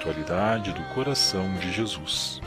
espiritualidade do coração de Jesus.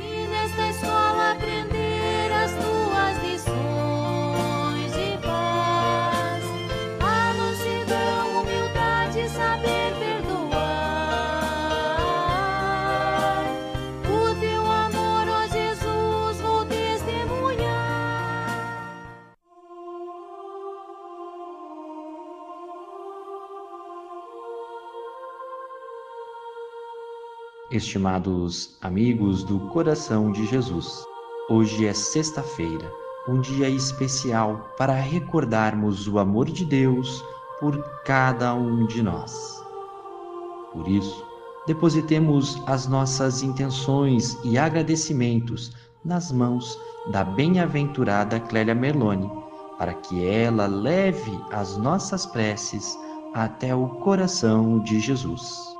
Estimados amigos do coração de Jesus, hoje é sexta-feira, um dia especial para recordarmos o amor de Deus por cada um de nós. Por isso, depositemos as nossas intenções e agradecimentos nas mãos da bem-aventurada Clélia Merloni, para que ela leve as nossas preces até o coração de Jesus.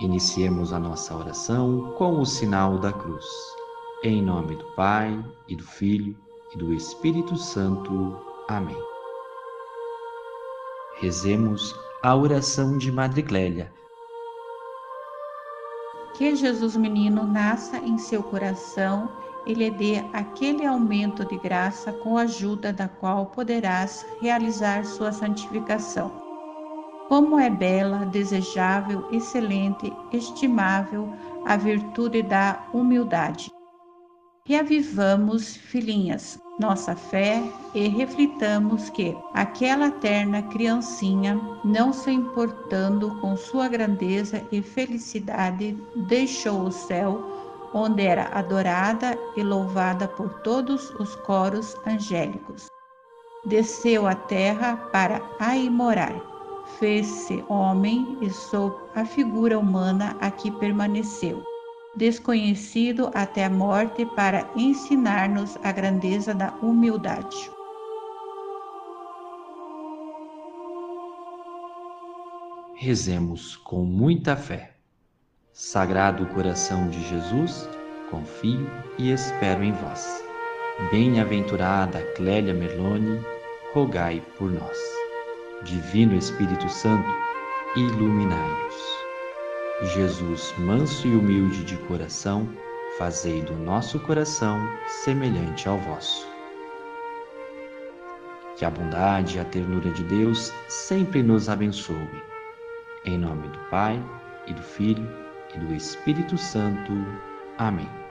Iniciemos a nossa oração com o sinal da cruz. Em nome do Pai, e do Filho, e do Espírito Santo. Amém. Rezemos a oração de Madre Clélia. Que Jesus menino nasça em seu coração e lhe dê aquele aumento de graça com a ajuda da qual poderás realizar sua santificação. Como é bela, desejável, excelente, estimável a virtude da humildade. Reavivamos, filhinhas, nossa fé e reflitamos que aquela terna criancinha, não se importando com sua grandeza e felicidade, deixou o céu, onde era adorada e louvada por todos os coros angélicos. Desceu à terra para aí morar. Fez-se homem e sob a figura humana aqui permaneceu desconhecido até a morte para ensinar-nos a grandeza da humildade. Rezemos com muita fé. Sagrado coração de Jesus, confio e espero em vós. Bem-aventurada Clélia Merloni, rogai por nós. Divino Espírito Santo, iluminai-nos. Jesus, manso e humilde de coração, fazei do nosso coração semelhante ao vosso. Que a bondade e a ternura de Deus sempre nos abençoe. Em nome do Pai, e do Filho, e do Espírito Santo. Amém.